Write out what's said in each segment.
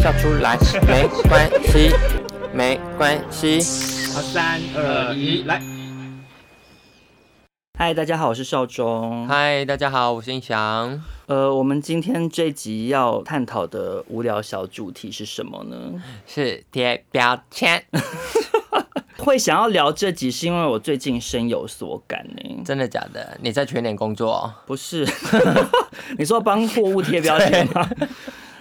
笑出来没关系，没关系。好，三二一，来！嗨，大家好，我是少中。嗨，大家好，我是胤翔。呃，我们今天这集要探讨的无聊小主题是什么呢？是贴标签。会想要聊这集，是因为我最近深有所感呢。真的假的？你在全年工作？不是，你说帮货物贴标签吗？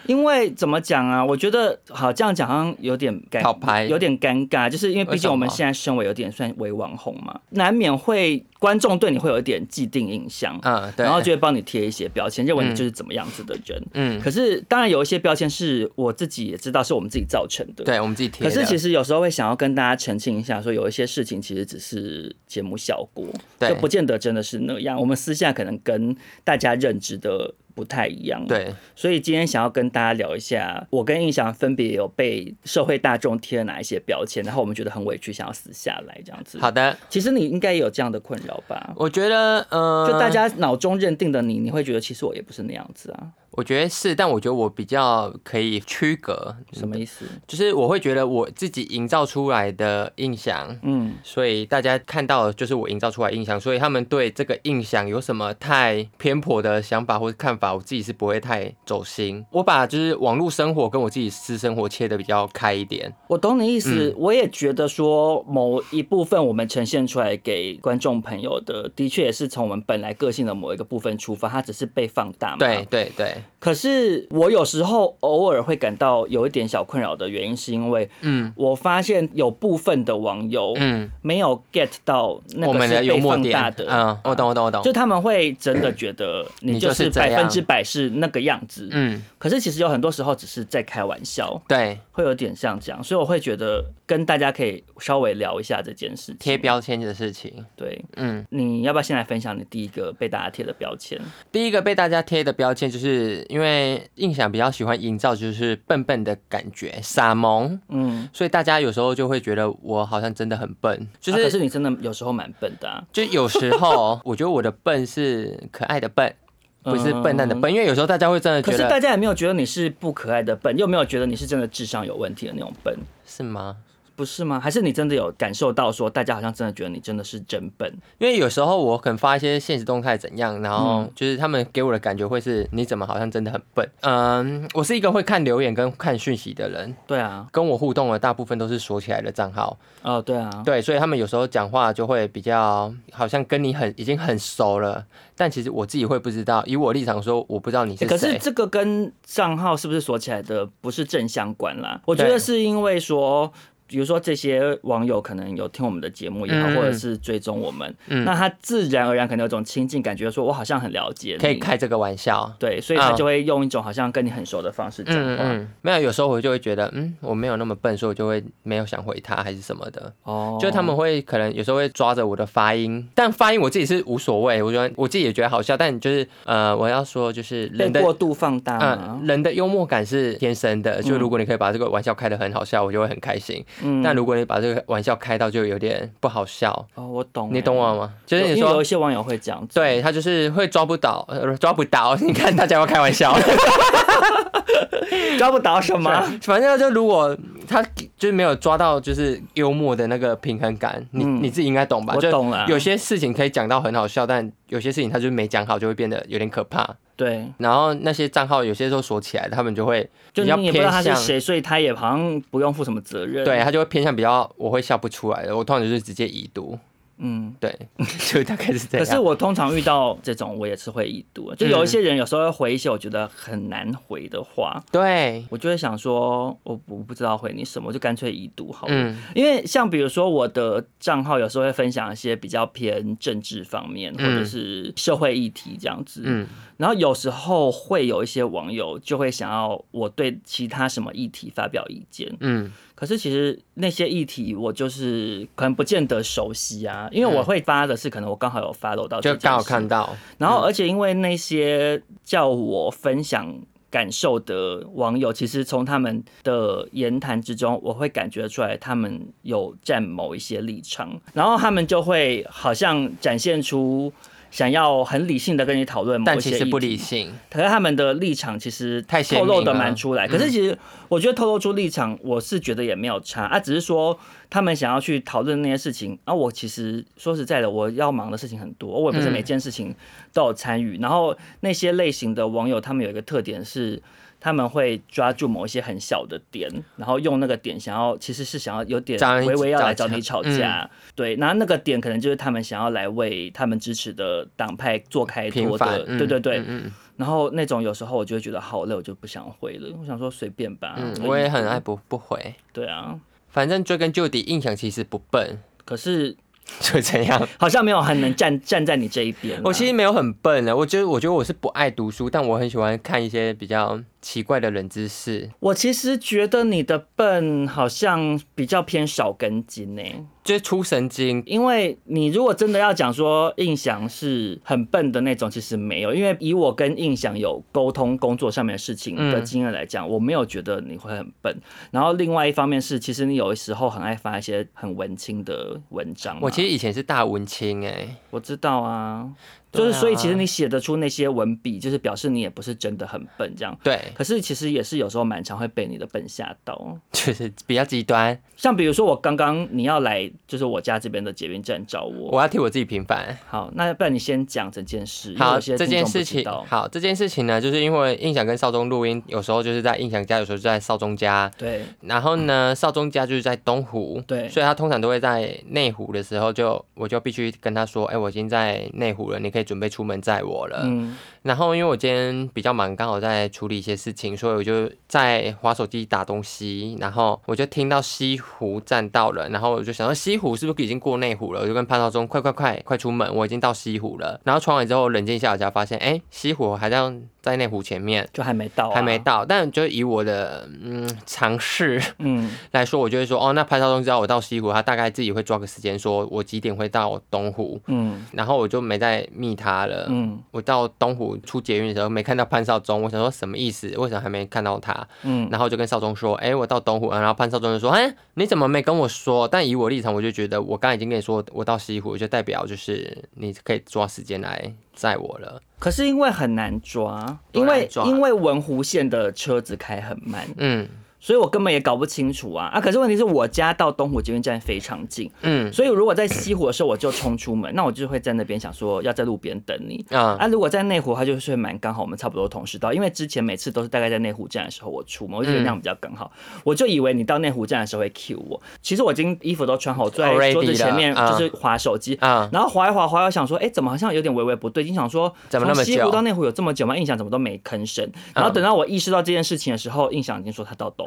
因为怎么讲啊？我觉得好这样讲好像有点尴，有点尴尬，就是因为毕竟我们现在身为有点算为网红嘛，难免会观众对你会有一点既定印象，嗯，对，然后就会帮你贴一些标签，认为你就是怎么样子的人，嗯。可是当然有一些标签是我自己也知道是我们自己造成的，对，我们自己贴。可是其实有时候会想要跟大家澄清一下，说有一些事情其实只是节目效果，就不见得真的是那样。我们私下可能跟大家认知的。不太一样，对，所以今天想要跟大家聊一下，我跟印象分别有被社会大众贴了哪一些标签，然后我们觉得很委屈，想要撕下来这样子。好的，其实你应该也有这样的困扰吧？我觉得，嗯、呃，就大家脑中认定的你，你会觉得其实我也不是那样子啊。我觉得是，但我觉得我比较可以区隔。什么意思？就是我会觉得我自己营造出来的印象，嗯，所以大家看到的就是我营造出来的印象，所以他们对这个印象有什么太偏颇的想法或者看法，我自己是不会太走心。我把就是网络生活跟我自己私生活切的比较开一点。我懂你意思，嗯，我也觉得说某一部分我们呈现出来给观众朋友的，的确也是从我们本来个性的某一个部分出发，它只是被放大嘛。对对对。Okay 可是我有时候偶尔会感到有一点小困扰的原因，是因为，嗯，我发现有部分的网友，嗯，没有 get 到那个是被放大的，嗯，我懂我懂我懂，就他们会真的觉得你就是百分之百是那个样子，嗯，可是其实有很多时候只是在开玩笑，对，会有点像这样，所以我会觉得跟大家可以稍微聊一下这件事情，贴标签的事情，对，嗯，你要不要先来分享你第一个被大家贴的标签？第一个被大家贴的标签就是。因为胤翔比较喜欢营造就是笨笨的感觉，傻萌，嗯，所以大家有时候就会觉得我好像真的很笨，就是、啊、可是你真的有时候蛮笨的、啊，就有时候我觉得我的笨是可爱的笨，不是笨蛋的笨，因为有时候大家会真的觉得，可是大家也没有觉得你是不可爱的笨，又没有觉得你是真的智商有问题的那种笨，是吗？不是吗？还是你真的有感受到说，大家好像真的觉得你真的是真笨？因为有时候我可能发一些现实动态怎样，然后就是他们给我的感觉会是，你怎么好像真的很笨？嗯，我是一个会看留言跟看讯息的人。对啊，跟我互动的大部分都是锁起来的账号。哦，对啊，对，所以他们有时候讲话就会比较好像跟你很已经很熟了，但其实我自己会不知道。以我立场说，我不知道你是谁。可是这个跟账号是不是锁起来的不是正相关啦？我觉得是因为说。比如说这些网友可能有听我们的节目也好，或者是追踪我们，那他自然而然可能有种亲近感觉，说我好像很了解你，可以开这个玩笑，对，所以他就会用一种好像跟你很熟的方式讲话。嗯，没有，有时候我就会觉得，嗯，我没有那么笨，所以我就会没有想回他还是什么的。哦，就他们会可能有时候会抓着我的发音，但发音我自己是无所谓，我觉得我自己也觉得好笑，但就是呃，我要说就是人的过度放大，嗯，人的幽默感是天生的，就如果你可以把这个玩笑开得很好笑，我就会很开心。嗯，但如果你把这个玩笑开到就有点不好笑哦，我懂，你懂我吗？就是你说有一些网友会这样，对，他就是会抓不到，抓不到。你看大家要开玩笑，抓不到什么？反正就如果他就是没有抓到，就是幽默的那个平衡感，你你自己应该懂吧？我懂了。有些事情可以讲到很好笑，但有些事情他就没讲好，就会变得有点可怕。对，然后那些账号有些时候锁起来，他们就会就你也不知道他是谁，所以他也好像不用负什么责任。对，他就会偏向比较，我会笑不出来的，我通常就是直接已读。嗯，对，就大概是这样。可是我通常遇到这种，我也是会已读。就有一些人有时候会回一些我觉得很难回的话，对我就会想说，我我不知道回你什么，就干脆已读好了。嗯，因为像比如说我的账号有时候会分享一些比较偏政治方面或者是社会议题这样子。嗯，然后有时候会有一些网友就会想要我对其他什么议题发表意见。嗯。可是其实那些议题我就是可能不见得熟悉啊，因为我会发的是可能我刚好有 follow 到，就刚好看到。然后而且因为那些叫我分享感受的网友，其实从他们的言谈之中，我会感觉出来他们有站某一些立场，然后他们就会好像展现出。想要很理性的跟你讨论，但其实不理性。可是他们的立场其实透露的蛮出来。可是其实我觉得透露出立场，我是觉得也没有差啊，只是说他们想要去讨论那些事情啊。我其实说实在的，我要忙的事情很多，我也不是每件事情都有参与。然后那些类型的网友，他们有一个特点是。他们会抓住某一些很小的点，然后用那个点想要，其实是想要有点微微要来找你吵架，嗯、对，然后那个点可能就是他们想要来为他们支持的党派做开脱的，嗯、对对对，嗯、然后那种有时候我就会觉得好累，我就不想回了，我想说随便吧，嗯，我也很爱不不回，对啊，反正追根究底，印象其实不笨，可是。就这样，好像没有很能站 站在你这一边。我其实没有很笨的，我觉得我觉得我是不爱读书，但我很喜欢看一些比较奇怪的冷知识。我其实觉得你的笨好像比较偏少根筋呢。就是出神经，因为你如果真的要讲说印象是很笨的那种，其实没有，因为以我跟印象有沟通工作上面的事情的经验来讲，我没有觉得你会很笨。然后另外一方面是，其实你有的时候很爱发一些很文青的文章。我其实以前是大文青哎，我知道啊。就是，所以其实你写得出那些文笔，就是表示你也不是真的很笨，这样。对。可是其实也是有时候蛮常会被你的笨吓到，就是比较极端。像比如说我刚刚你要来，就是我家这边的捷运站找我，我要替我自己平反。好，那不然你先讲整件事。好，这件事情。好，这件事情呢，就是因为印象跟少宗录音，有时候就是在印象家，有时候就在少宗家。对。然后呢，少宗家就是在东湖。对。所以他通常都会在内湖的时候就，就我就必须跟他说，哎、欸，我已经在内湖了，你可以准备出门载我了。嗯。然后因为我今天比较忙，刚好在处理一些事情，所以我就在滑手机打东西。然后我就听到西湖站到了，然后我就想说西湖是不是已经过内湖了？我就跟潘少忠快快快快出门，我已经到西湖了。然后穿完之后冷静一下，我才发现，哎，西湖还在在内湖前面，就还没到，啊，还没到。但就以我的嗯尝试嗯来说，我就会说，哦，那潘少忠知道我到西湖，他大概自己会抓个时间，说我几点会到东湖。嗯，然后我就没再密他了。嗯，我到东湖。出捷运的时候没看到潘少忠，我想说什么意思？为什么还没看到他？嗯，然后就跟少忠说：“哎、欸，我到东湖。”然后潘少忠就说：“哎、欸，你怎么没跟我说？”但以我立场，我就觉得我刚已经跟你说我到西湖，就代表就是你可以抓时间来载我了。可是因为很难抓，因为因为文湖线的车子开很慢。嗯。所以我根本也搞不清楚啊啊！可是问题是我家到东湖捷运站非常近，嗯，所以如果在西湖的时候我就冲出门，那我就会在那边想说要在路边等你啊。啊，如果在内湖，它就是会蛮刚好，我们差不多同时到，因为之前每次都是大概在内湖站的时候我出门，我就觉得那样比较刚好。我就以为你到内湖站的时候会 cue 我，其实我已经衣服都穿好，坐在桌子前面就是划手机啊，然后划一划划，我想说，哎，怎么好像有点微微不对劲，想说从西湖到内湖有这么久吗？印象怎么都没吭声？然后等到我意识到这件事情的时候，印象已经说他到东湖，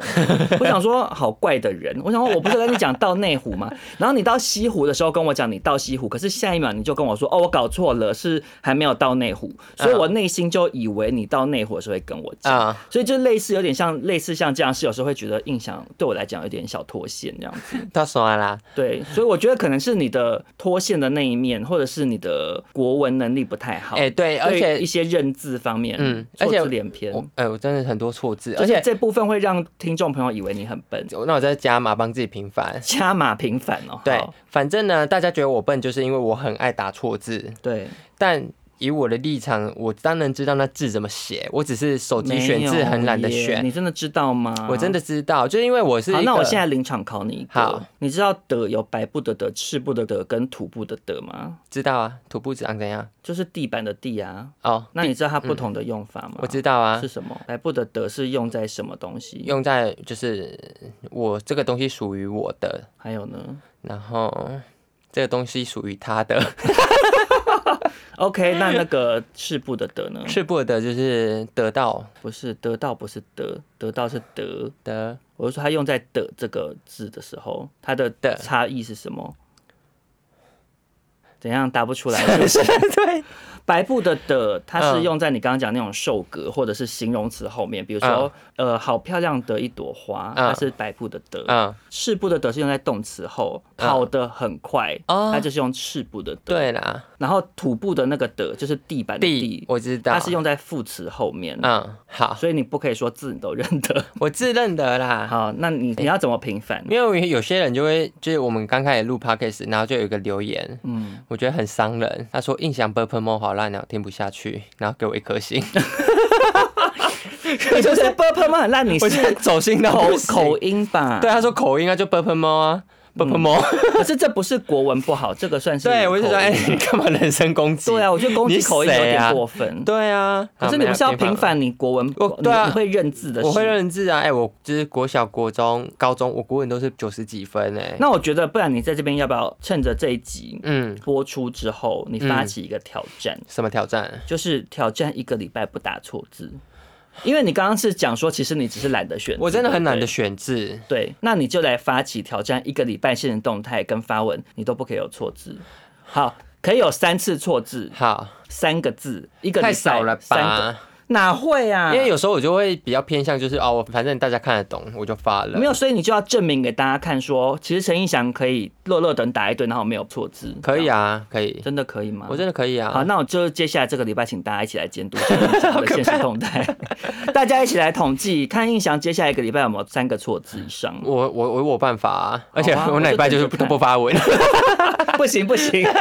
我想说。好怪的人，我想说我不是跟你讲到内湖吗？然后你到西湖的时候跟我讲你到西湖，可是下一秒你就跟我说哦，我搞错了，是还没有到内湖，所以我内心就以为你到内湖的时候会跟我讲，所以就类似有点像类似像这样，是有时候会觉得印象对我来讲有点小脱线这样子。到说完了，对，所以我觉得可能是你的脱线的那一面，或者是你的国文能力不太好。哎，对，而且一些认字方面，嗯，错字连篇，哎，我真的很多错字，而且这部分会让听众朋友以为你很笨，那我再加码帮自己平反，加码平反哦。对，反正呢，大家觉得我笨，就是因为我很爱打错字。对，但。以我的立场，我当然知道那字怎么写，我只是手机选字很懒得选。你真的知道吗？我真的知道，就因为我是。好，那我现在临场考你一个。好，你知道“德”有百步的“德”、赤步的“德”跟土步的“德”吗？知道啊，土步长怎样？就是地板的“地”啊。哦，那你知道它不同的用法吗？我知道啊。是什么？百步的“德”是用在什么东西？用在就是我这个东西属于我的。还有呢？然后。这个东西属于他的。OK，那那个赤部的得呢？赤部的得就是得到，不是得到，不是得，得到是得得。我是说，它用在“的”这个字的时候，它的的差异是什么？怎样答不出来 是不是？对。白布的的，它是用在你刚刚讲那种受格或者是形容词后面，比如说，呃，好漂亮的一朵花，它是白布的的。赤布的的是用在动词后，跑得很快，它就是用赤布的的。对啦。然后土布的那个的，就是地板的地，我知道，它是用在副词后面。嗯，好。所以你不可以说字你都认得，我字认得啦。好，那你你要怎么平反？因为有些人就会，就是我们刚开始录 podcast，然后就有一个留言，嗯，我觉得很伤人。他说印象 purple 好烂鸟，听不下去，然后给我一颗星。你就是 purple 猫很烂，你是走心的口口音吧？对，他说口音啊，就 purple 猫啊。不不摸，可是这不是国文不好，这个算是对，我就说，哎，你 干嘛人身攻击？对啊，我觉得攻击口音有点过分。对啊，可是你不是要平反你国文？对啊，你会认字的，我会认字啊。哎，我就是国小、国中、高中，我国文都是九十几分哎。那我觉得，不然你在这边要不要趁着这一集嗯播出之后，你发起一个挑战？什么挑战？就是挑战一个礼拜不打错字。因为你刚刚是讲说，其实你只是懒得选，我真的很懒得选字。对，那你就来发起挑战，一个礼拜性的动态跟发文，你都不可以有错字。好，可以有三次错字。好，三个字，一个礼拜太少了吧？哪会啊？因为有时候我就会比较偏向，就是哦，反正大家看得懂，我就发了。没有，所以你就要证明给大家看，说其实陈意翔可以乐乐等打一顿，然后没有错字。可以啊，可以，真的可以吗？我真的可以啊。好，那我就接下来这个礼拜，请大家一起来监督陈胤翔的现实动态，大家一起来统计，看印翔接下来一个礼拜有没有三个错字以上。我我我有办法啊，而且我那礼拜就是都不发文。不 行不行。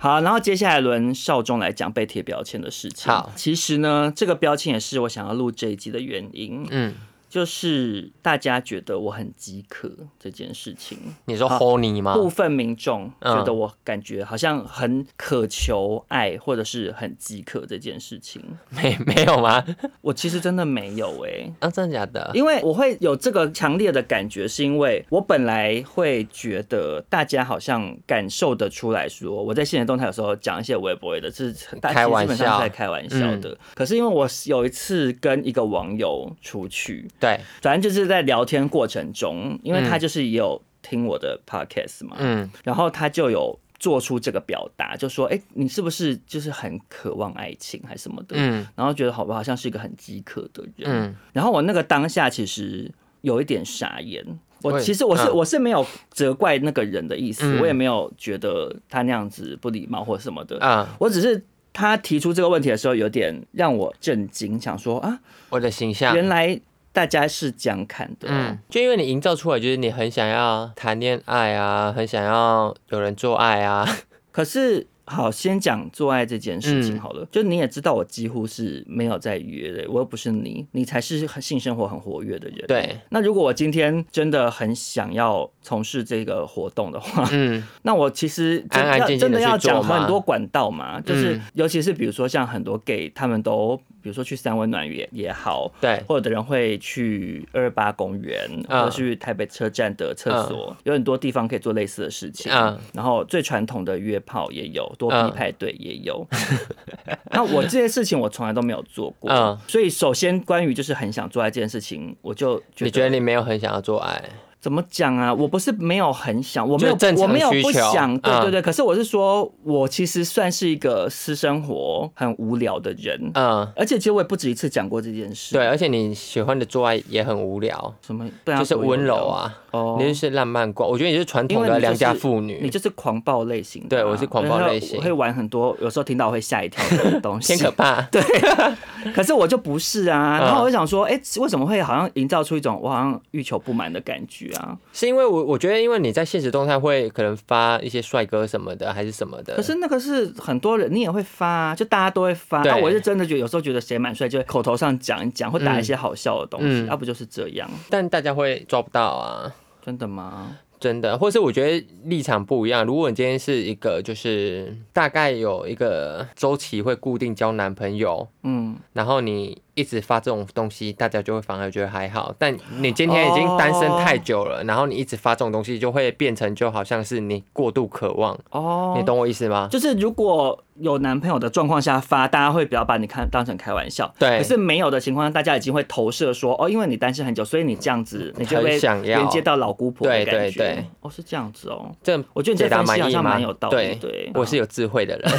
好，然后接下来轮少中来讲被贴标签的事情。好，其实呢，这个标签也是我想要录这一集的原因。嗯。就是大家觉得我很饥渴这件事情，你说 horny 吗？部分民众觉得我感觉好像很渴求爱，或者是很饥渴这件事情，没 没有吗？我其实真的没有哎、欸，啊，真的假的？因为我会有这个强烈的感觉，是因为我本来会觉得大家好像感受得出来说，我在现实动态有时候讲一些微博的，是大家基本上是在开玩笑的。可是因为我有一次跟一个网友出去。对，反正就是在聊天过程中，因为他就是也有听我的 podcast 嘛，嗯，然后他就有做出这个表达，就说：“哎，你是不是就是很渴望爱情还是什么的？”嗯，然后觉得好不好像是一个很饥渴的人，嗯，然后我那个当下其实有一点傻眼，我其实我是我是没有责怪那个人的意思，我也没有觉得他那样子不礼貌或什么的。啊，我只是他提出这个问题的时候有点让我震惊，想说啊，我的形象。原来。大家是这样看的，嗯，就因为你营造出来就是你很想要谈恋爱啊，很想要有人做爱啊，可是。好，先讲做爱这件事情好了。嗯、就你也知道，我几乎是没有在约的，我又不是你，你才是性生活很活跃的人。对。那如果我今天真的很想要从事这个活动的话，嗯，那我其实真的要真的要讲很多管道嘛，就是尤其是比如说像很多 gay，他们都比如说去三温暖也也好，对，或者的人会去二二八公园，或者去台北车站的厕所，嗯、有很多地方可以做类似的事情。嗯。然后最传统的约炮也有。多批派对也有，那我这件事情我从来都没有做过，嗯，所以首先关于就是很想做爱这件事情，我就你觉得你没有很想要做爱。怎么讲啊？我不是没有很想，我没有，我没有不想，对对对。可是我是说，我其实算是一个私生活很无聊的人，嗯。而且其实我也不止一次讲过这件事。对，而且你喜欢的做爱也很无聊，什么？就是温柔啊，哦，你就是浪漫挂。我觉得你是传统的良家妇女，你就是狂暴类型。对，我是狂暴类型，我会玩很多，有时候听到我会吓一跳的东西，偏可怕。对，可是我就不是啊。然后我就想说，哎，为什么会好像营造出一种我好像欲求不满的感觉啊？是因为。我我觉得，因为你在现实动态会可能发一些帅哥什么的，还是什么的。可是那个是很多人，你也会发，就大家都会发。对，我是真的觉得有时候觉得谁蛮帅，就口头上讲一讲，会打一些好笑的东西，要、嗯啊、不就是这样。但大家会抓不到啊？真的吗？真的，或是我觉得立场不一样。如果你今天是一个，就是大概有一个周期会固定交男朋友，嗯，然后你。一直发这种东西，大家就会反而觉得还好。但你今天已经单身太久了，然后你一直发这种东西，就会变成就好像是你过度渴望。哦，你懂我意思吗？就是如果。有男朋友的状况下发，大家会比较把你看当成开玩笑。对。可是没有的情况下，大家已经会投射说，哦，因为你单身很久，所以你这样子，你就会连接到老姑婆的感觉。对对对。哦，是这样子哦。这我觉得你这分析好像蛮有道理。对对。我是有智慧的人。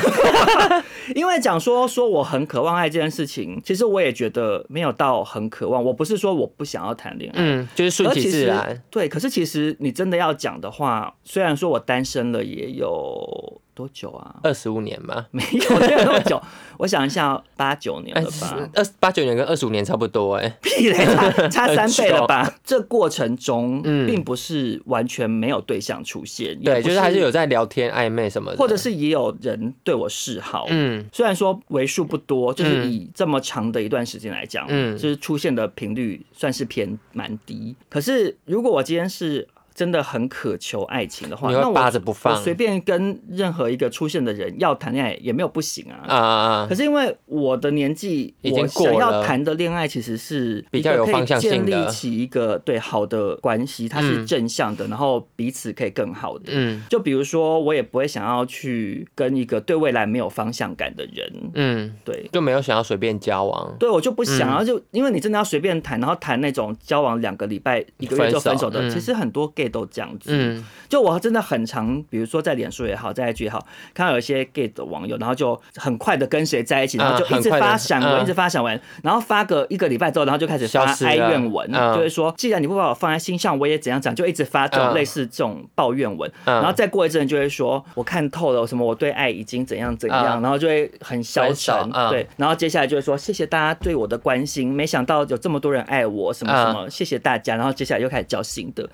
因为讲说说我很渴望爱这件事情，其实我也觉得没有到很渴望。我不是说我不想要谈恋爱，嗯，就是顺其自然。对。可是其实你真的要讲的话，虽然说我单身了也有。多久啊？二十五年吗？没有，没有那么久。我想一下，八九年了吧？二八九年跟二十五年差不多哎、欸，屁嘞，差 差三倍了吧？这过程中，并不是完全没有对象出现，嗯、对，就是还是有在聊天暧昧什么的，或者是也有人对我示好。嗯，虽然说为数不多，就是以这么长的一段时间来讲，嗯，就是出现的频率算是偏蛮低。可是如果我今天是。真的很渴求爱情的话，那我扒着不放。我随便跟任何一个出现的人要谈恋爱也没有不行啊。啊，可是因为我的年纪，我想要谈的恋爱其实是比较有方向性的，建立起一个对好的关系，它是正向的，然后彼此可以更好的。嗯，就比如说，我也不会想要去跟一个对未来没有方向感的人。嗯，对，就没有想要随便交往。对，我就不想要，就因为你真的要随便谈，然后谈那种交往两个礼拜、一个月就分手的，其实很多 gay。都这样子，嗯，就我真的很常，比如说在脸书也好，在 IG 也好，看到有一些 gay 的网友，然后就很快的跟谁在一起，然后就一直发闪文，一直发闪文，然后发个一个礼拜之后，然后就开始发哀怨文，就是说，既然你不把我放在心上，我也怎样讲，就一直发这种类似这种抱怨文，然后再过一阵就会说，我看透了，什么我对爱已经怎样怎样，然后就会很消沉，对，然后接下来就会说，谢谢大家对我的关心，没想到有这么多人爱我，什么什么，谢谢大家，然后接下来又开始交新的，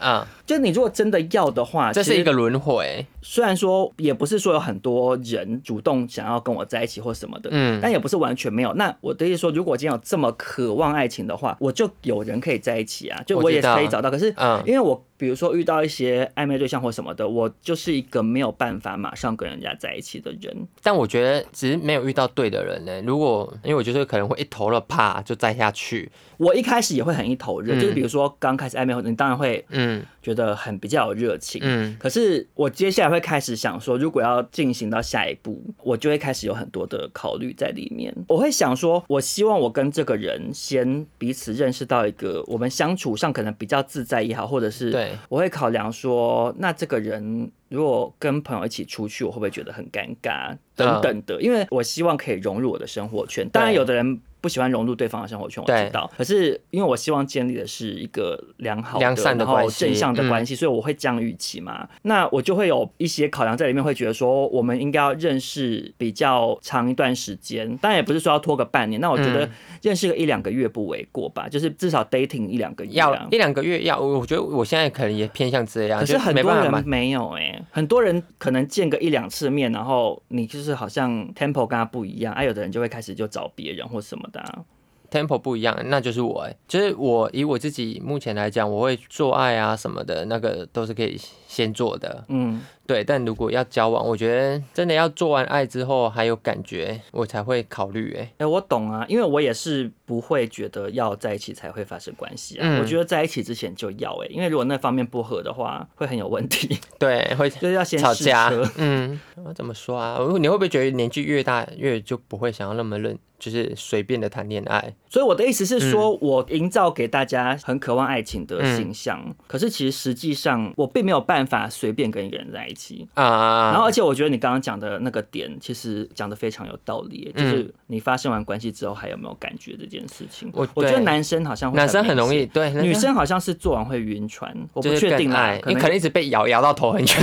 就。你如果真的要的话，这是一个轮回。虽然说也不是说有很多人主动想要跟我在一起或什么的，嗯，但也不是完全没有。那我的意思说，如果今天有这么渴望爱情的话，我就有人可以在一起啊，就我也可以找到。可是，嗯，因为我比如说遇到一些暧昧对象或什么的，我就是一个没有办法马上跟人家在一起的人。但我觉得只是没有遇到对的人呢。如果因为我觉得可能会一头热，怕就栽下去。我一开始也会很一头热，就是比如说刚开始暧昧，你当然会嗯觉得很比较有热情，嗯。可是我接下来会开始想说，如果要进行到下一步，我就会开始有很多的考虑在里面。我会想说，我希望我跟这个人先彼此认识到一个我们相处上可能比较自在也好，或者是对，我会考量说，那这个人如果跟朋友一起出去，我会不会觉得很尴尬等等的？因为我希望可以融入我的生活圈。当然，有的人。不喜欢融入对方的生活圈，我知道。可是因为我希望建立的是一个良好的、良善的关系、正向的关系，所以我会降预期嘛。那我就会有一些考量在里面，会觉得说我们应该要认识比较长一段时间，当然也不是说要拖个半年。那我觉得认识个一两个月不为过吧，就是至少 dating 一两个月，要一两个月要。我觉得我现在可能也偏向这样，可是很多人没有哎、欸，很多人可能见个一两次面，然后你就是好像 tempo 跟他不一样，啊，有的人就会开始就找别人或什么。，temple 不一样，那就是我哎，就是我以我自己目前来讲，我会做爱啊什么的，那个都是可以先做的，嗯。对，但如果要交往，我觉得真的要做完爱之后还有感觉，我才会考虑。哎，哎，我懂啊，因为我也是不会觉得要在一起才会发生关系啊。嗯、我觉得在一起之前就要哎，因为如果那方面不合的话，会很有问题。对，会 就是要先吵架。嗯，我怎么说啊？你会不会觉得年纪越大越就不会想要那么认，就是随便的谈恋爱？所以我的意思是说，嗯、我营造给大家很渴望爱情的形象，嗯、可是其实实际上我并没有办法随便跟一个人在一起。啊，然后而且我觉得你刚刚讲的那个点，其实讲的非常有道理，就是你发生完关系之后还有没有感觉这件事情。我我觉得男生好像会男生很容易，对，女生好像是做完会晕船，我不确定啦，你可能一直被摇摇到头很晕。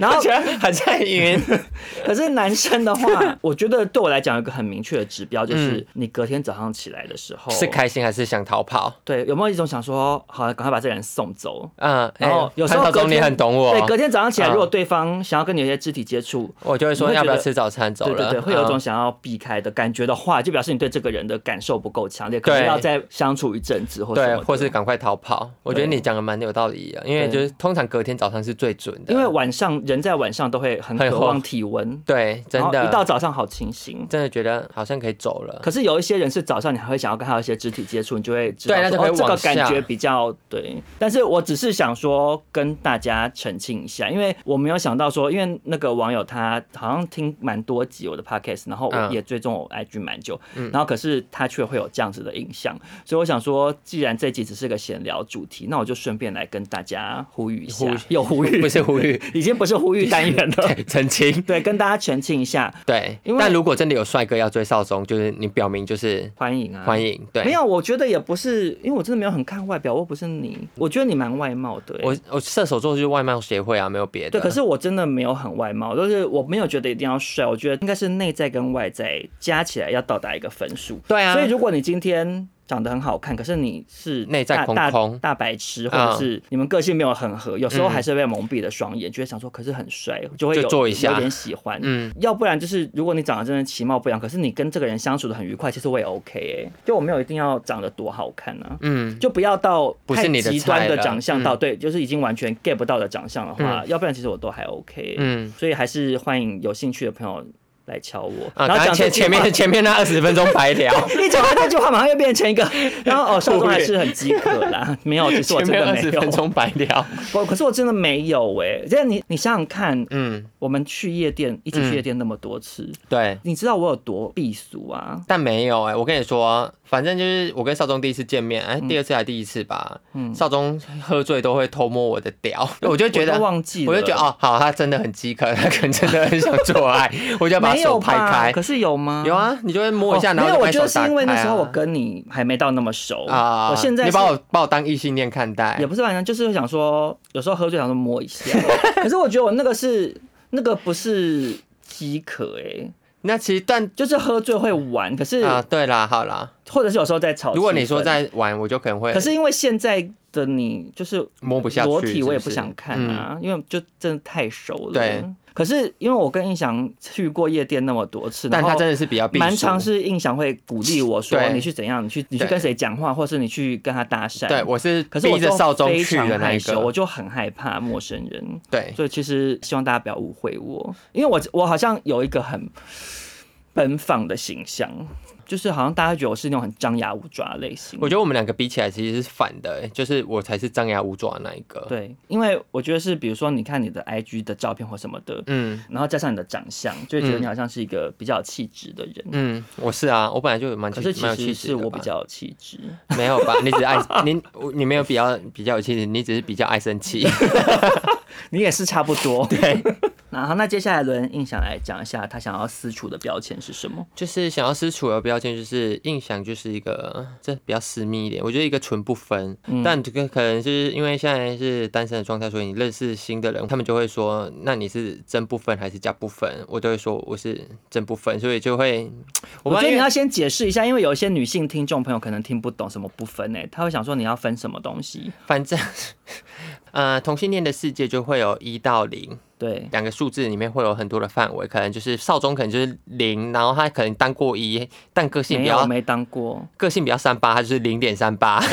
然后很在晕，可是男生的话，我觉得对我来讲有一个很明确的指标，就是你隔天早上起来的时候是开心还是想逃跑？对，有没有一种想说，好，赶快把这个人送走？嗯，然后有时候隔天你很懂我，对，隔天早上起来，如果对方想要跟你有些肢体接触，我就会说要不要吃早餐？走了，对对对，会有一种想要避开的感觉的话，就表示你对这个人的感受不够强烈，可能要再相处一阵子，或对，或是赶快逃跑。我觉得你讲的蛮有道理的，因为就是通常隔天早上是最准的，因为晚上人在晚上都会。很渴望体温温，对，真的，一到早上好清醒，真的觉得好像可以走了。可是有一些人是早上你还会想要跟他有一些肢体接触，你就会知道对，那就、哦、这个感觉比较对。但是我只是想说跟大家澄清一下，因为我没有想到说，因为那个网友他好像听蛮多集我的 podcast，然后也追踪我 IG 蛮久，嗯、然后可是他却会有这样子的印象，所以我想说，既然这集只是个闲聊主题，那我就顺便来跟大家呼吁一下，有呼吁，不是呼吁，已经不是呼吁单元了，澄清，对，跟大家澄清一下，对，因为但如果真的有帅哥要追少宗，就是你表明就是欢迎啊，欢迎，对，没有，我觉得也不是，因为我真的没有很看外表，我不是你，我觉得你蛮外貌的，我我射手座就是外貌协会啊，没有别的，对，可是我真的没有很外貌，就是我没有觉得一定要帅，我觉得应该是内在跟外在加起来要到达一个分数，对啊，所以如果你今天。长得很好看，可是你是内在空空大，大白痴，或者是你们个性没有很合，有时候还是被蒙蔽了双眼，就会想说，可是很帅，就会有有点喜欢。嗯，要不然就是如果你长得真的其貌不扬，可是你跟这个人相处的很愉快，其实我也 OK 哎，就我没有一定要长得多好看啊，嗯，就不要到太极端的长相，到对，就是已经完全 get 不到的长相的话，要不然其实我都还 OK，嗯，所以还是欢迎有兴趣的朋友。来敲我，然后讲前前面 前面那二十分钟白聊，一讲完这句话马上又变成一个，然后哦，上中还是很饥渴啦，没有，其实我真的没有。二十分钟白聊，不，可是我真的没有哎，这样你你想想看，嗯，我们去夜店一起去夜店那么多次，对，你知道我有多避俗啊？但没有哎，我跟你说，反正就是我跟少宗第一次见面，哎，第二次还第一次吧，嗯，少宗喝醉都会偷摸我的屌，我就觉得忘记，我就觉得哦，好，他真的很饥渴，他可能真的很想做爱，我就要把。手拍开，可是有吗？有啊，你就会摸一下，然后、哦、没有，我觉得是因为那时候我跟你还没到那么熟啊。我现在你把我把我当异性恋看待，也不是反正就是想说，有时候喝醉想说摸一下。可是我觉得我那个是那个不是饥渴哎，那其实但就是喝醉会玩。可是啊，对啦，好啦，或者是有时候在吵。如果你说在玩，我就可能会。可是因为现在的你就是摸不下去，裸体我也不想看啊，因为就真的太熟了。对。可是因为我跟印象去过夜店那么多次，但他真的是比较蛮常是印象会鼓励我说，你去怎样，你去你去跟谁讲话，或是你去跟他搭讪。对，我是，可是我就非常害羞，我就很害怕陌生人。对，所以其实希望大家不要误会我，因为我我好像有一个很奔放的形象。就是好像大家觉得我是那种很张牙舞爪的类型。我觉得我们两个比起来其实是反的，欸，就是我才是张牙舞爪的那一个。对，因为我觉得是，比如说你看你的 IG 的照片或什么的，嗯，然后加上你的长相，就会觉得你好像是一个比较有气质的人。嗯，我是啊，我本来就有蛮，可是其实是我比较有气质。没有吧？你只爱你，你没有比较比较有气质，你只是比较爱生气。你也是差不多。对。然后那接下来轮印象来讲一下他想要私处的标签是什么？就是想要私处的标签，就是印象就是一个这比较私密一点。我觉得一个纯不分，嗯、但这个可能是因为现在是单身的状态，所以你认识新的人，他们就会说，那你是真不分还是假不分？我就会说我是真不分，所以就会。我，我觉得你要先解释一下，因为有一些女性听众朋友可能听不懂什么不分呢、欸，他会想说你要分什么东西？反正，呃，同性恋的世界就会有一到零。对，两个数字里面会有很多的范围，可能就是少中可能就是零，然后他可能当过一，但个性比较没，没当过，个性比较三八，他就是零点三八。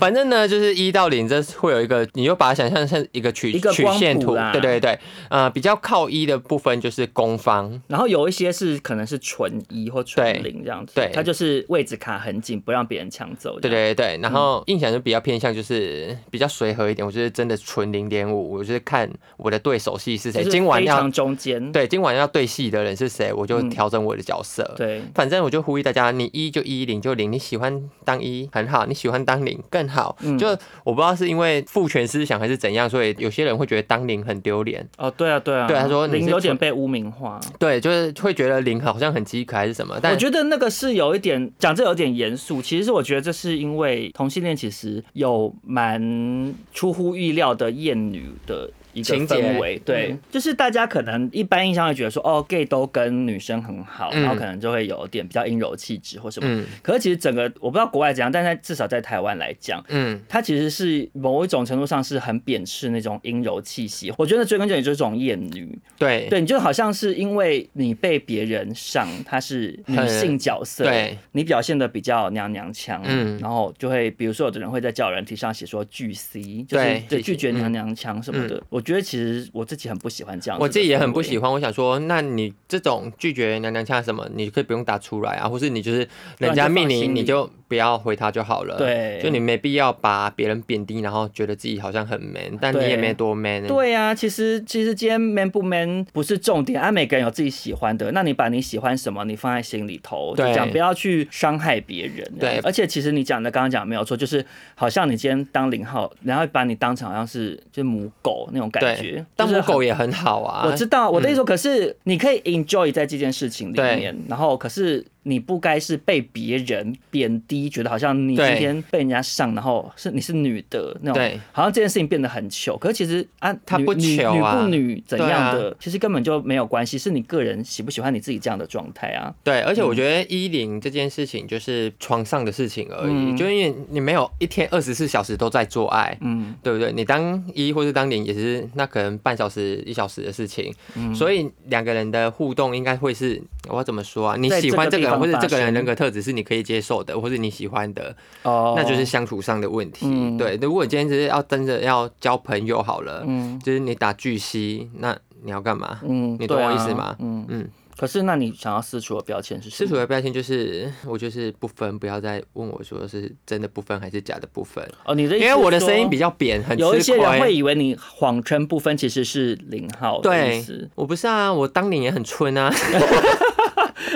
反正呢，就是一到零，这会有一个，你就把它想象成一个曲曲线图，对对对，呃，比较靠一的部分就是攻方，然后有一些是可能是纯一或纯零这样子，对，它就是位置卡很紧，不让别人抢走。对对对，然后印象就比较偏向就是比较随和一点，我觉得真的纯零点五，我就是看我的对手戏是谁，今晚要中间，对，今晚要对戏的人是谁，我就调整我的角色。对，反正我就呼吁大家，你一就一，零就零，你喜欢当一很好，你喜欢当零。更好，就我不知道是因为父权思想还是怎样，所以有些人会觉得当零很丢脸。哦，对啊，对啊，对，他说零有点被污名化。对，就是会觉得零好像很饥渴还是什么。但我觉得那个是有一点讲这有点严肃，其实是我觉得这是因为同性恋其实有蛮出乎意料的厌女的。一个氛围，对，嗯、就是大家可能一般印象会觉得说，哦，gay 都跟女生很好，嗯、然后可能就会有点比较阴柔气质或什么。嗯、可是其实整个我不知道国外怎样，但在至少在台湾来讲，嗯，它其实是某一种程度上是很贬斥那种阴柔气息。我觉得追根究底就是这种厌女，对，对，你就好像是因为你被别人上，她是女性角色，对，你表现的比较娘娘腔，嗯，然后就会比如说有的人会在交友软体上写说拒 C，就是对拒绝娘娘腔什么的，嗯我觉得其实我自己很不喜欢这样，我自己也很不喜欢。我想说，那你这种拒绝娘娘腔什么，你可以不用打出来啊，或是你就是人家命令你就不要回他就好了。对，就你没必要把别人贬低，然后觉得自己好像很 man，但你也没多 man。对呀、啊，其实其实今天 man 不 man 不是重点，啊，每个人有自己喜欢的，那你把你喜欢什么，你放在心里头，就讲不要去伤害别人。对，而且其实你讲的刚刚讲没有错，就是好像你今天当零号，然后把你当成好像是就母狗那种感觉，当母狗也很好啊。我知道，我的意思说，可是你可以 enjoy 在这件事情里面，然后可是。你不该是被别人贬低，觉得好像你今天被人家上，然后是你是女的那种，对，好像这件事情变得很糗。可是其实啊，他不糗啊，女不女怎样的，其实根本就没有关系，是你个人喜不喜欢你自己这样的状态啊。对，而且我觉得一零这件事情就是床上的事情而已，嗯、就因为你没有一天二十四小时都在做爱，嗯，对不对？你当一或是当零也是那可能半小时一小时的事情，嗯，所以两个人的互动应该会是我要怎么说啊？你喜欢这个。或者这个人人格特质是你可以接受的，或者你喜欢的，哦，那就是相处上的问题。嗯、对，如果你今天只是要真的要交朋友好了，嗯，就是你打巨蜥，那你要干嘛？嗯，你懂我意思吗？嗯嗯。可是，那你想要释出的标签是什么？释出的标签就是，我就是不分，不要再问我说是真的不分还是假的不分。哦，你的因为我的声音比较扁，很有一些人会以为你谎称不分，其实是零号。对，我不是啊，我当年也很春啊。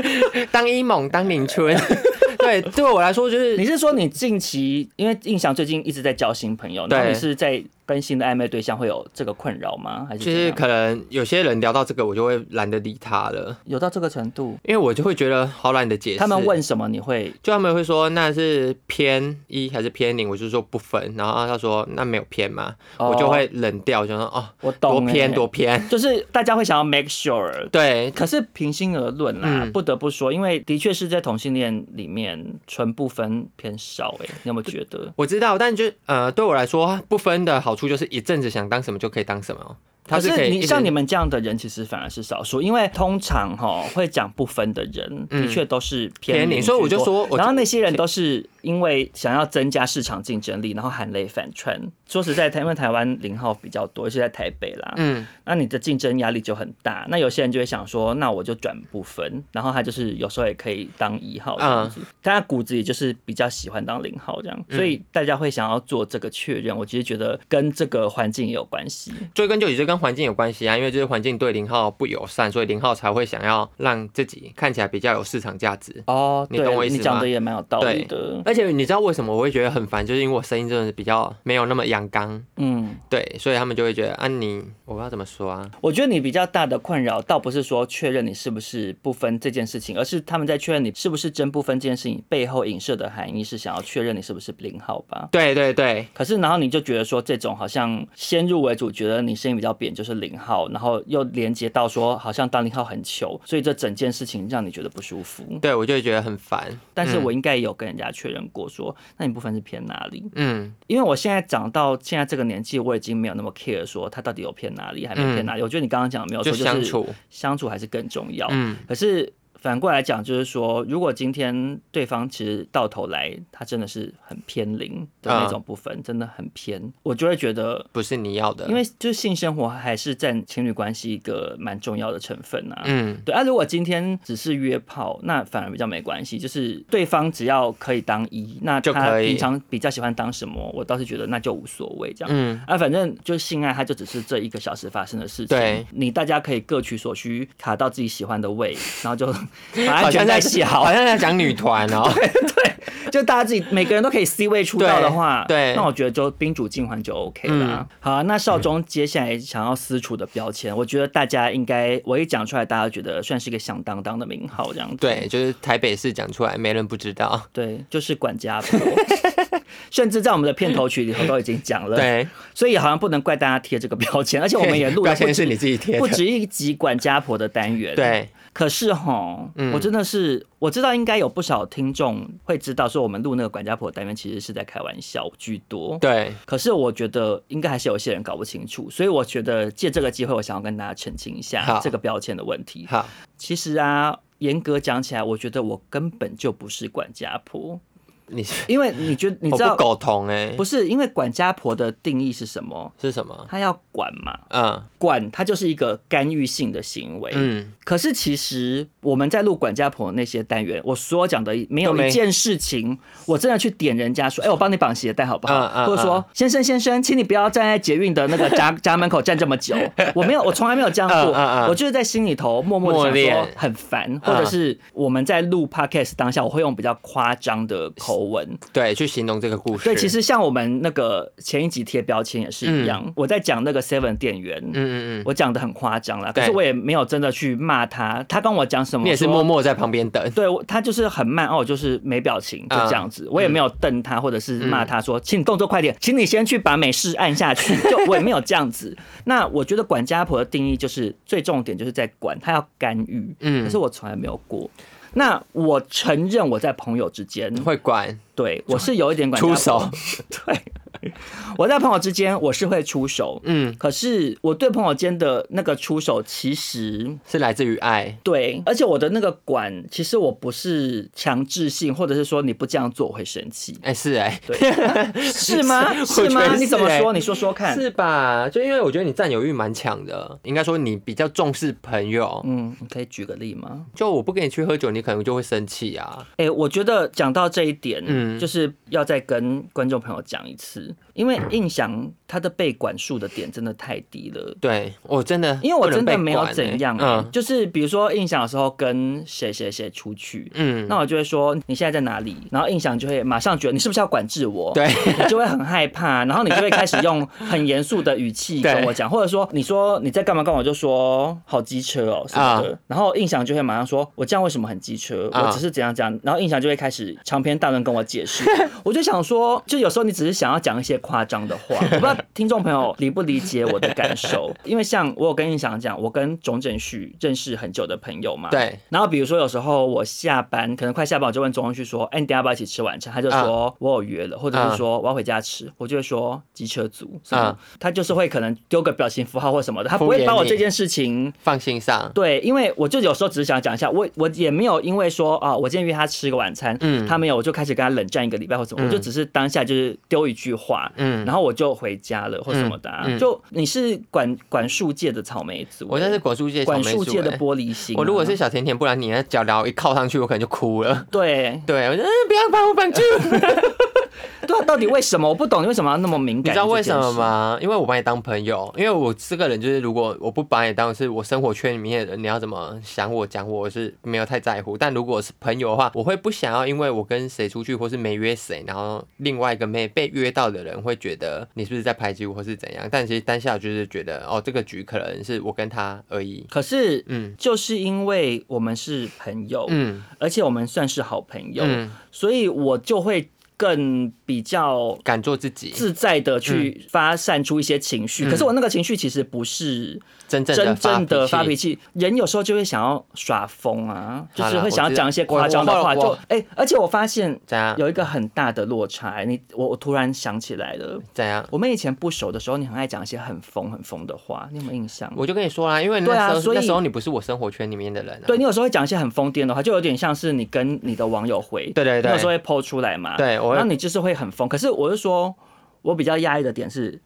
当一猛，当林春，对，对我来说就是，你是说你近期，因为印象最近一直在交新朋友，那你是在。跟新的暧昧对象会有这个困扰吗？还是就是可能有些人聊到这个，我就会懒得理他了。有到这个程度，因为我就会觉得好懒得解释。他们问什么你会？就他们会说那是偏一还是偏零，我就说不分。然后他说那没有偏吗？哦、我就会冷掉，就说哦，我懂，多偏多偏。就是大家会想要 make sure。对，可是平心而论啦，嗯、不得不说，因为的确是在同性恋里面纯不分偏少。哎，你有没有觉得？我知道，但就呃对我来说不分的好好处就是一阵子。想当什么就可以当什么。可是你像你们这样的人，其实反而是少数，因为通常哈会讲不分的人，的确都是偏零，所以我就说，然后那些人都是因为想要增加市场竞争力，然后含泪反串。说实在，台因为台湾零号比较多，而且在台北啦，嗯，那你的竞争压力就很大。那有些人就会想说，那我就转不分，然后他就是有时候也可以当一号这样子，但他骨子里就是比较喜欢当零号这样，所以大家会想要做这个确认。我其实觉得跟这个环境也有关系，追根究底就跟。跟环境有关系啊，因为就是环境对零号不友善，所以零号才会想要让自己看起来比较有市场价值。哦，你懂我意思吗？你讲的也蛮有道理的。而且你知道为什么我会觉得很烦，就是因为我声音真的是比较没有那么阳刚。嗯，对，所以他们就会觉得啊，你我不知道怎么说啊。我觉得你比较大的困扰，倒不是说确认你是不是不分这件事情，而是他们在确认你是不是真不分这件事情背后影射的含义是想要确认你是不是零号吧？对对对。可是然后你就觉得说这种好像先入为主，觉得你声音比较扁就是零号。然后又连接到说，好像当零号很糗，所以这整件事情让你觉得不舒服。对，我就会觉得很烦。但是我应该有跟人家确认过说，嗯、那你部分是偏哪里？嗯，因为我现在长到现在这个年纪，我已经没有那么 care 说他到底有偏哪里，还没偏哪里。嗯、我觉得你刚刚讲的没有错，就是相处相处还是更重要。嗯，可是。反过来讲，就是说，如果今天对方其实到头来他真的是很偏零的那种部分，真的很偏，我就会觉得不是你要的。因为就是性生活还是占情侣关系一个蛮重要的成分啊。嗯，对啊。如果今天只是约炮，那反而比较没关系。就是对方只要可以当一，那他平常比较喜欢当什么，我倒是觉得那就无所谓这样。嗯，啊，反正就是性爱，它就只是这一个小时发生的事情。对，你大家可以各取所需，卡到自己喜欢的位，然后就。好像在讲，好像在讲女团哦。对对，就大家自己每个人都可以 C 位出道的话，对，那我觉得就宾主尽欢就 OK 了。好啊，那少中接下来想要释出的标签，我觉得大家应该我一讲出来，大家觉得算是一个响当当的名号这样子。对，就是台北市讲出来，没人不知道。对，就是管家婆，甚至在我们的片头曲里头都已经讲了。对，所以好像不能怪大家贴这个标签，而且我们也录了，标签是你自己贴，不止一集管家婆的单元。对。可是哈，我真的是我知道应该有不少听众会知道，说我们录那个管家婆单元其实是在开玩笑居多。对，可是我觉得应该还是有些人搞不清楚，所以我觉得借这个机会，我想要跟大家澄清一下这个标签的问题。好，其实啊，严格讲起来，我觉得我根本就不是管家婆。你 因为你觉得你知道苟同哎，不是因为管家婆的定义是什么？是什么？他要管嘛？嗯，管他就是一个干预性的行为。嗯，可是其实我们在录管家婆那些单元，我所讲的没有一件事情，我真的去点人家说，哎，我帮你绑鞋带好不好？或者说，先生先生，请你不要站在捷运的那个家 家门口站这么久。我没有，我从来没有这样过。我就是在心里头默默的想说很烦，或者是我们在录 podcast 当下，我会用比较夸张的口吻，对，去形容这个故事。对，其实像我们那个前一集贴标签也是一样，我在讲那个 Seven 店员，嗯嗯嗯，我讲的很夸张啦，可是我也没有真的去骂他，他跟我讲什么，你也是默默在旁边等。对，他就是很慢哦，就是没表情，就这样子，我也没有瞪他，或者是骂他说，请你动作快点，请你先去把美式按下去，就我也没有这样子。那我觉得管家婆的定义就是最重点就是在管，他要干预，嗯，可是我从来没有过。那我承认我在朋友之间。会管，对我是有一点管出手，对。我在朋友之间我是会出手，嗯，可是我对朋友间的那个出手其实是来自于爱，对，而且我的那个管其实我不是强制性，或者是说你不这样做我会生气，哎，是哎，对，是吗？是吗？你怎么说？你说说看，是吧？就因为我觉得你占有欲蛮强的，应该说你比较重视朋友，嗯，你可以举个例吗？就我不跟你去喝酒，你可能就会生气啊。哎，我觉得讲到这一点，嗯，就是要再跟观众朋友讲一次。因为印象他的被管束的点真的太低了，对我真的，因为我真的没有怎样，嗯，就是比如说印象的时候跟谁谁谁出去，嗯，那我就会说你现在在哪里，然后印象就会马上觉得你是不是要管制我，对，你就会很害怕，然后你就会开始用很严肃的语气跟我讲，或者说你说你在干嘛？干嘛，我就说好机车哦什么的，然后印象就会马上说我这样为什么很机车，我只是怎样怎样，然后印象就会开始长篇大论跟我解释，我就想说，就有时候你只是想要讲一些。夸张的话，我不知道听众朋友 理不理解我的感受，因为像我有跟你想讲，我跟钟正旭认识很久的朋友嘛，对。然后比如说有时候我下班可能快下班，我就问钟正旭说：“哎，你等下要不要一起吃晚餐？”他就说：“我有约了。”或者是说：“我要回家吃。”我就会说：“机车族。”嗯，他就是会可能丢个表情符号或什么的，他不会把我这件事情放心上。对，因为我就有时候只是想讲一下，我我也没有因为说啊，我今天约他吃个晚餐，嗯，他没有，我就开始跟他冷战一个礼拜或什么，我就只是当下就是丢一句话，嗯，然后我就。回家了或什么的，啊，嗯嗯、就你是管管束界的草莓族，我现在是管束界管束界的玻璃心，啊。我如果是小甜甜，不然你那脚镣一靠上去，我可能就哭了。对对，我说不要把我绑住。对啊，到底为什么？我不懂你为什么要那么敏感？你知道为什么吗？因为我把你当朋友，因为我这个人就是，如果我不把你当是我生活圈里面的人，你要怎么想我讲我是没有太在乎。但如果是朋友的话，我会不想要，因为我跟谁出去或是没约谁，然后另外一个没被约到的人会觉得你是不是在排挤我或是怎样？但其实当下就是觉得哦，这个局可能是我跟他而已。可是，嗯，就是因为我们是朋友，嗯，而且我们算是好朋友，嗯，所以我就会。更比较敢做自己，自在的去发散出一些情绪。可是我那个情绪其实不是真正真正的发脾气。人有时候就会想要耍疯啊，就是会想要讲一些夸张的话。就哎，而且我发现有一个很大的落差。你我我突然想起来了，怎样？我们以前不熟的时候，你很爱讲一些很疯很疯的话，你有没有印象？我就跟你说啦，因为对啊，所以那时候你不是我生活圈里面的人。对，你有时候会讲一些很疯癫的话，就有点像是你跟你的网友回，对对对，有时候会 po 出来嘛。对。然后你就是会很疯，可是我是说，我比较压抑的点是，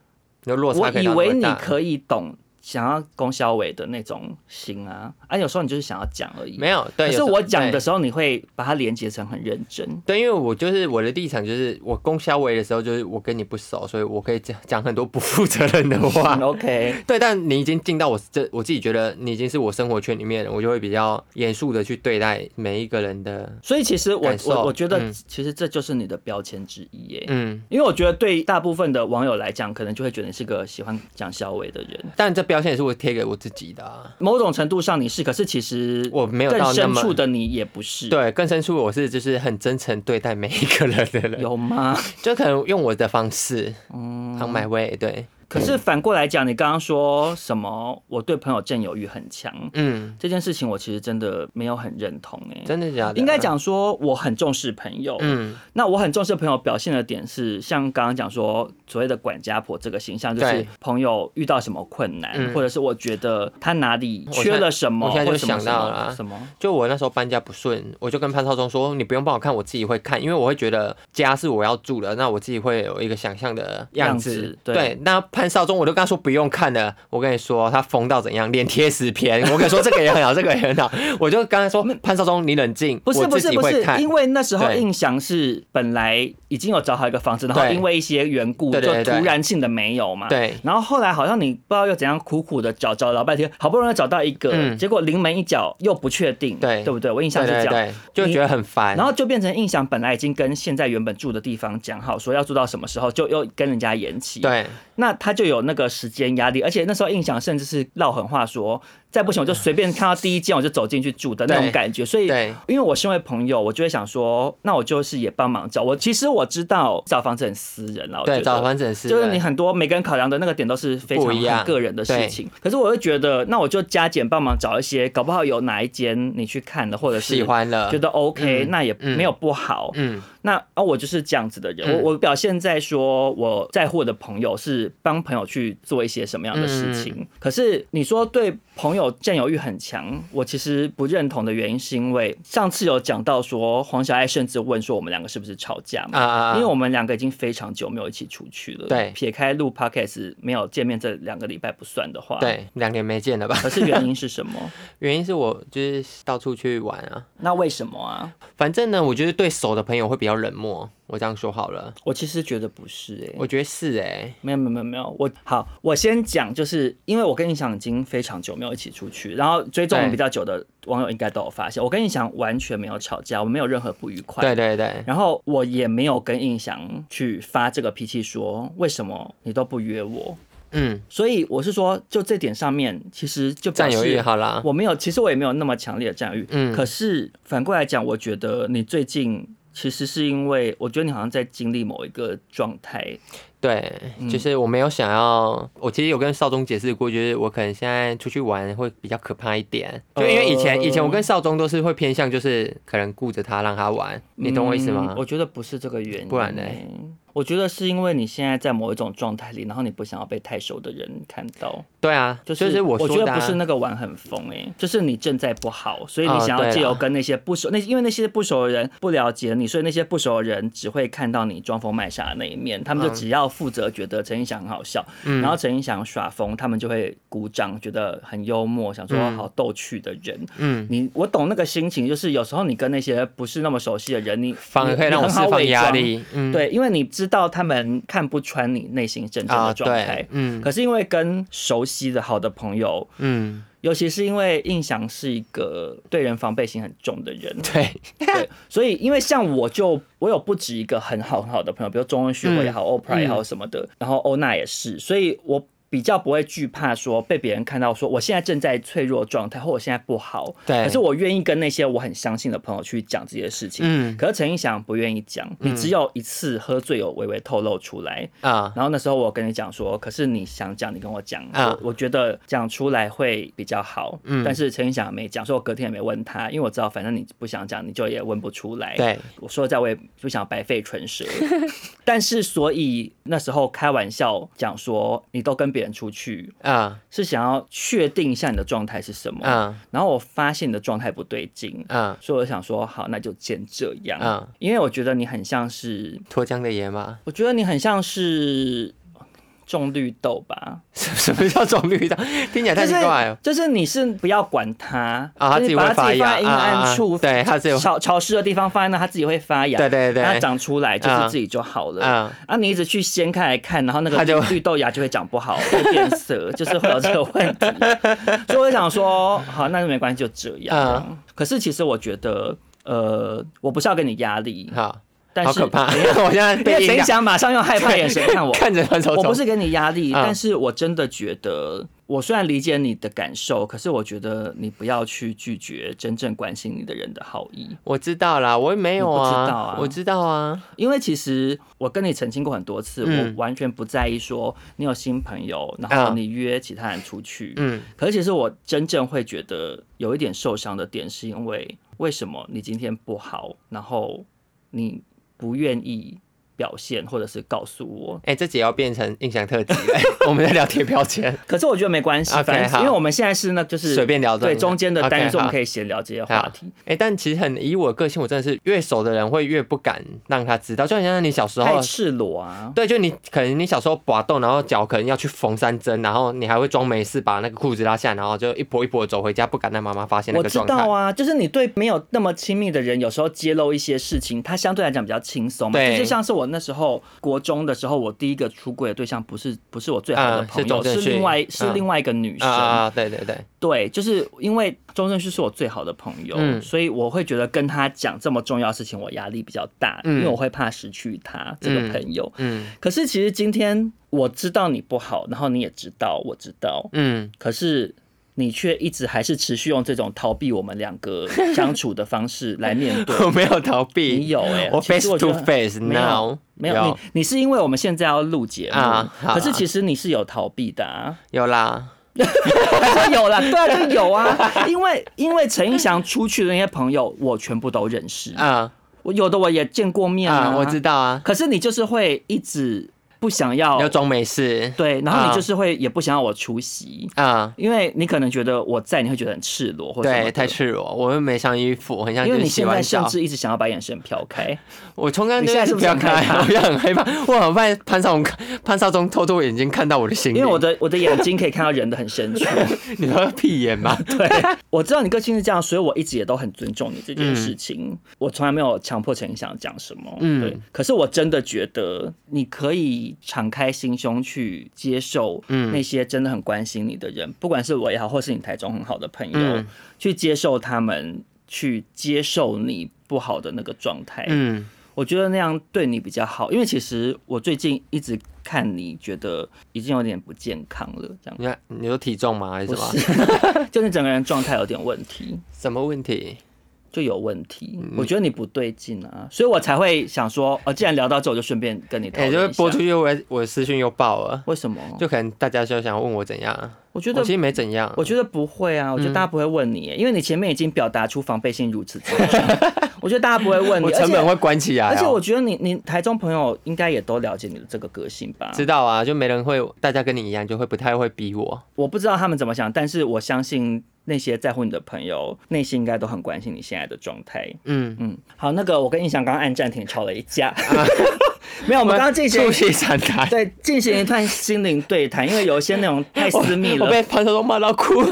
我以为你可以懂。想要攻肖伟的那种心啊，啊，有时候你就是想要讲而已。没有，对。可是我讲的时候，你会把它连接成很认真。对，因为我就是我的立场就是，我攻肖伟的时候，就是我跟你不熟，所以我可以讲讲很多不负责任的话。OK。对，但你已经进到我这，我自己觉得你已经是我生活圈里面我就会比较严肃的去对待每一个人的。所以其实我我我觉得，其实这就是你的标签之一耶。嗯。因为我觉得对大部分的网友来讲，可能就会觉得你是个喜欢讲肖伟的人。但这标签也是我贴给我自己的，啊，某种程度上你是，可是其实我没有到深处的你也不是。对，更深处我是就是很真诚对待每一个人的人。有吗？就可能用我的方式，嗯，on my way，对。可是反过来讲，你刚刚说什么？我对朋友占有欲很强，嗯，这件事情我其实真的没有很认同诶、欸。真的假的？应该讲说我很重视朋友，嗯，那我很重视朋友表现的点是，像刚刚讲说所谓的管家婆这个形象，就是朋友遇到什么困难，或者是我觉得他哪里缺了什么，我现在就想到了什么？就我那时候搬家不顺，我就跟潘少忠说，你不用帮我看，我自己会看，因为我会觉得家是我要住的，那我自己会有一个想象的样子，对，那。潘少忠，我都跟他说不用看了。我跟你说，他疯到怎样，脸贴十篇。我跟你说，这个也很好，这个也很好。我就刚才说，潘少忠，你冷静。不是不是不是，因为那时候印象是本来已经有找好一个房子，然后因为一些缘故，就突然性的没有嘛。对。然后后来好像你不知道又怎样苦苦的找找老半天，好不容易找到一个，结果临门一脚又不确定，对对不对？我印象是这样，就觉得很烦。然后就变成印象本来已经跟现在原本住的地方讲好，说要住到什么时候，就又跟人家延期。对。那他就有那个时间压力，而且那时候印象甚至是撂狠话说。再不行，我就随便看到第一间我就走进去住的那种感觉。所以，因为我身为朋友，我就会想说，那我就是也帮忙找。我其实我知道找房子很私人了，对，找房子很私人，就是你很多每个人考量的那个点都是非常很个人的事情。可是我会觉得，那我就加减帮忙找一些，搞不好有哪一间你去看的，或者是喜欢了，觉得 OK，那也没有不好。嗯，那啊，我就是这样子的人。我我表现在说我在乎我的朋友是帮朋友去做一些什么样的事情。可是你说对朋友。占有欲很强，我其实不认同的原因是因为上次有讲到说黄小爱甚至问说我们两个是不是吵架嘛？啊，因为我们两个已经非常久没有一起出去了。对，撇开录 podcast 没有见面这两个礼拜不算的话，对，两年没见了吧？可是原因是什么？原因是我就是到处去玩啊。那为什么啊？反正呢，我觉得对熟的朋友会比较冷漠。我这样说好了，我其实觉得不是哎、欸，我觉得是哎、欸，没有没有没有没有，我好，我先讲，就是因为我跟印象已经非常久没有一起出去，然后追踪我们比较久的网友应该都有发现，我跟印象完全没有吵架，我没有任何不愉快，对对对，然后我也没有跟印象去发这个脾气，说为什么你都不约我，嗯，所以我是说，就这点上面，其实就占有欲好啦，我没有，其实我也没有那么强烈的占有欲，嗯，可是反过来讲，我觉得你最近。其实是因为我觉得你好像在经历某一个状态，对，就是我没有想要，我其实有跟少宗解释过，就是我可能现在出去玩会比较可怕一点，就因为以前以前我跟少宗都是会偏向，就是可能顾着他让他玩，你懂我意思吗？我觉得不是这个原因，不然呢？我觉得是因为你现在在某一种状态里，然后你不想要被太熟的人看到。对啊，就是我我觉得不是那个玩很疯哎、欸，就是你正在不好，所以你想要借由跟那些不熟那因为那些不熟的人不了解你，所以那些不熟的人只会看到你装疯卖傻的那一面，他们就只要负责觉得陈胤翔很好笑，然后陈胤翔耍疯，他们就会鼓掌，觉得很幽默，想说好逗趣的人。嗯，你我懂那个心情，就是有时候你跟那些不是那么熟悉的人，你反而可以让我释放压力。嗯，对，因为你知道他们看不穿你内心真正的状态。嗯，可是因为跟熟悉的好的朋友，嗯，尤其是因为印象是一个对人防备心很重的人，对。对，所以因为像我就我有不止一个很好很好的朋友，比如中文学会也好，欧普拉也好什么的，然后欧娜也是，所以我。比较不会惧怕说被别人看到说我现在正在脆弱状态或我现在不好，对，可是我愿意跟那些我很相信的朋友去讲这些事情。嗯，可是陈映翔不愿意讲，你只有一次喝醉有微微透露出来啊。然后那时候我跟你讲说，可是你想讲，你跟我讲啊，我觉得讲出来会比较好。嗯，但是陈映翔没讲，所以我隔天也没问他，因为我知道反正你不想讲，你就也问不出来。对，我说实在我也不想白费唇舌。但是所以那时候开玩笑讲说，你都跟别。别人出去啊，是想要确定一下你的状态是什么啊，然后我发现你的状态不对劲啊，所以我想说好，那就先这样。啊，因为我觉得你很像是脱缰的野马，我觉得你很像是。种绿豆吧？什么叫种绿豆？听起来太奇怪了。就是你是不要管它啊，它自己会发芽。阴暗处，对，它自己潮潮湿的地方放在那，它自己会发芽。对对对，它长出来就是自己就好了。啊，啊，你一直去掀开来看，然后那个绿豆芽就会长不好，会变色，就是会有这个问题。所以我想说，好，那就没关系，就这样。可是其实我觉得，呃，我不是要给你压力。好。好可怕！我现在被陈胤翔马上用害怕眼神看我，看着他，我不是给你压力，但是我真的觉得我虽然理解你的感受，可是我觉得你不要去拒绝真正关心你的人的好意。我知道啦，我也没有啊，知道啊，我知道啊，因为其实我跟你澄清过很多次，嗯、我完全不在意说你有新朋友，然后你约其他人出去。嗯，可是其实我真正会觉得有一点受伤的点，是因为为什么你今天不好，然后你不愿意。表现，或者是告诉我，哎、欸，这集要变成印象特辑了。我们在聊贴标签，可是我觉得没关系，反正因为我们现在是那就是随便聊的，对中间的单元，我们可以闲聊这些话题。哎、欸，但其实很以我个性，我真的是越熟的人会越不敢让他知道，就好像你小时候太赤裸啊。对，就你可能你小时候拔豆，然后脚可能要去缝三针，然后你还会装没事把那个裤子拉下，然后就一跛一跛走回家，不敢让妈妈发现那个状态。我知道啊，就是你对没有那么亲密的人，有时候揭露一些事情，他相对来讲比较轻松嘛。对，就像是我那时候。国中的时候，我第一个出柜的对象不是不是我最好的朋友，是另外是另外一个女生。啊，对对对。对，就是因为钟正旭是我最好的朋友，所以我会觉得跟他讲这么重要的事情，我压力比较大，因为我会怕失去他这个朋友。嗯，可是其实今天我知道你不好，然后你也知道我知道，嗯，可是。你却一直还是持续用这种逃避我们两个相处的方式来面对。我没有逃避，你有哎、欸，我 face to face now。没有，有你你是因为我们现在要录节目，啊、可是其实你是有逃避的啊。有啦，他 说有啦，对啊，就有啊。因为因为陈胤翔出去的那些朋友，我全部都认识啊。我有的我也见过面啊，我知道啊。可是你就是会一直。不想要要装没事，对，然后你就是会也不想要我出席。啊，因为你可能觉得我在，你会觉得很赤裸，或者对，太赤裸，我又没上衣服，很像。因为你现在甚至一直想要把眼神飘开，我从刚刚现在是不是飘开？我也很害怕，我很怕潘少忠潘少忠偷偷眼睛看到我的心，因为我的我的眼睛可以看到人的很深处。你说屁眼吗？对，我知道你个性是这样，所以我一直也都很尊重你这件事情，我从来没有强迫陈胤翔讲什么，嗯，对。可是我真的觉得你可以。敞开心胸去接受那些真的很关心你的人，不管是我也好，或是你台中很好的朋友，去接受他们，去接受你不好的那个状态。嗯，我觉得那样对你比较好，因为其实我最近一直看你觉得已经有点不健康了，这样。你看，你有体重吗？还是什么？就是整个人状态有点问题。什么问题？就有问题，我觉得你不对劲啊，所以我才会想说，哦，既然聊到这，我就顺便跟你讨论一下。就播出去，我我私讯又爆了，为什么？就可能大家就想问我怎样？我觉得其实没怎样，我觉得不会啊，我觉得大家不会问你，因为你前面已经表达出防备心如此之重，我觉得大家不会问你，成本会关起来。而且我觉得你你台中朋友应该也都了解你的这个个性吧？知道啊，就没人会，大家跟你一样，就会不太会逼我。我不知道他们怎么想，但是我相信。那些在乎你的朋友，内心应该都很关心你现在的状态。嗯嗯，好，那个我跟印象刚刚按暂停吵了一架，啊、没有，我们刚刚进行对进行一段心灵对谈，因为有一些内容太私密了，我，我被潘少忠骂到哭。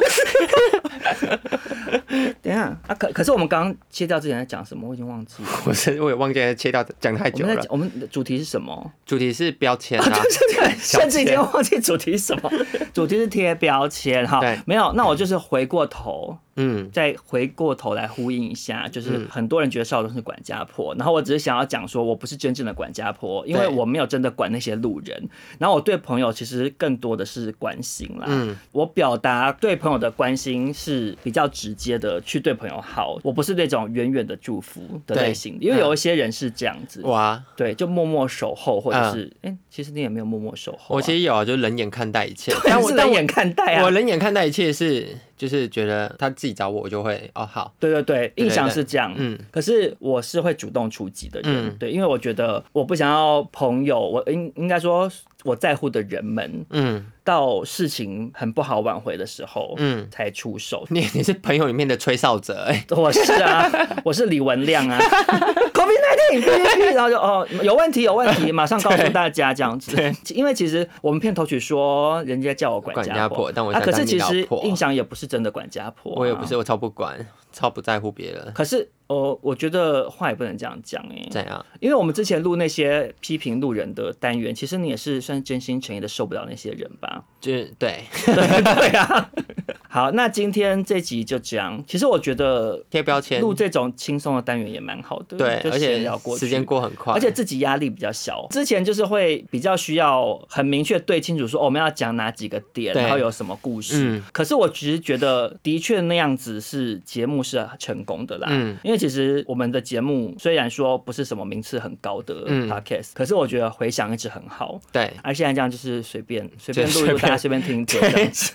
等一下啊，可可是我们刚刚切掉之前在讲什么？我已经忘记了。我是我也忘记了切掉讲太久了。我们的主题是什么？主题是标签啊，对，甚至已经忘记主题是什么。主题是贴标签哈，没有，那我就是回过头。嗯，再回过头来呼应一下，就是很多人觉得少东是管家婆，然后我只是想要讲说，我不是真正的管家婆，因为我没有真的管那些路人，然后我对朋友其实更多的是关心啦。嗯，我表达对朋友的关心是比较直接的，去对朋友好，我不是那种远远的祝福的类型，因为有一些人是这样子，哇，对，就默默守候，或者是，哎，其实你也没有默默守候，我其实有啊，就冷眼看待一切，但我冷眼看待啊，我冷眼看待一切是。就是觉得他自己找我，我就会哦好，对对对，印象是这样，嗯，可是我是会主动出击的人，嗯，对，因为我觉得我不想要朋友，我应应该说。我在乎的人们，嗯，到事情很不好挽回的时候，嗯，才出手。你你是朋友里面的吹哨者，哎，我是啊，我是李文亮啊。COVID nineteen，然后就哦，有问题，有问题，马上告诉大家这样子。因为其实我们片头曲说人家叫我管家婆，但我啊，可是其实印象也不是真的管家婆，我也不是，我超不管，超不在乎别人。可是哦，我觉得话也不能这样讲哎。怎样？因为我们之前录那些批评路人的单元，其实你也是算真心诚意的受不了那些人吧？就是对，对对啊。好，那今天这集就这样。其实我觉得贴标签录这种轻松的单元也蛮好的，对，而且时间过很快，而且自己压力比较小。之前就是会比较需要很明确对清楚说，哦，我们要讲哪几个点，然后有什么故事。嗯、可是我其实觉得，的确那样子是节目是成功的啦。嗯，因为其实我们的节目虽然说不是什么名次很高的 podcast，、嗯、可是我觉得回响一直很好。对，而现在这样就是随便随便录一录，大家随便听 这样子。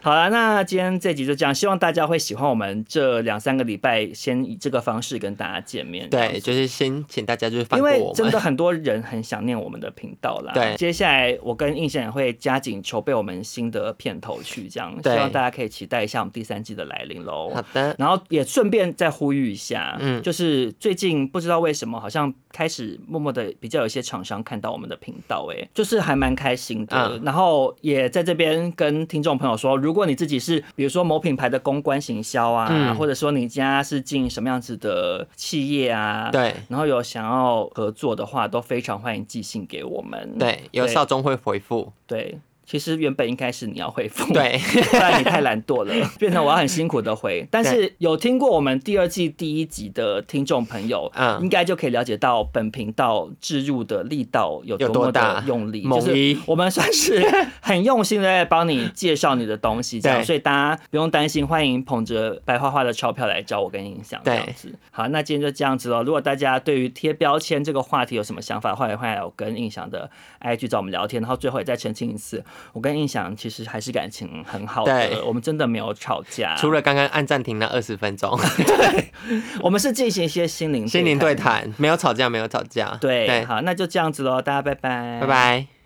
好了，那今天这集就这样，希望大家会喜欢我们这两三个礼拜先以这个方式跟大家见面。对，就是先请大家就是因为真的很多人很想念我们的频道啦。对，接下来我跟印象也会加紧筹备我们新的片头曲，这样希望大家可以期待一下我们第三季的来临喽。好的，然后也顺便再呼吁一下，嗯，就是最近不知道为什么好像开始默默的比较有一些厂商看到我们的频道，哎，就是还蛮开心的。嗯、然后也在这边跟听众朋友说，如果你自己是比如说某品牌的公关行销啊，嗯、或者说你家是经营什么样子的企业啊，对，然后有想要合作的话，都非常欢迎寄信给我们。对，有少中会回复。对。其实原本应该是你要回复，对，不然你太懒惰了，变成我要很辛苦的回。但是有听过我们第二季第一集的听众朋友，嗯，应该就可以了解到本频道置入的力道有多么的用力，就是我们算是很用心的在帮你介绍你的东西，这样，所以大家不用担心，欢迎捧着白花花的钞票来找我跟印象这样子。好，那今天就这样子喽。如果大家对于贴标签这个话题有什么想法，欢迎欢迎跟印象的 IG 找我们聊天，然后最后也再澄清一次。我跟印象其实还是感情很好的，对我们真的没有吵架，除了刚刚按暂停那二十分钟。对，我们是进行一些心灵心灵对谈，没有吵架，没有吵架。对，对好，那就这样子喽，大家拜拜，拜拜。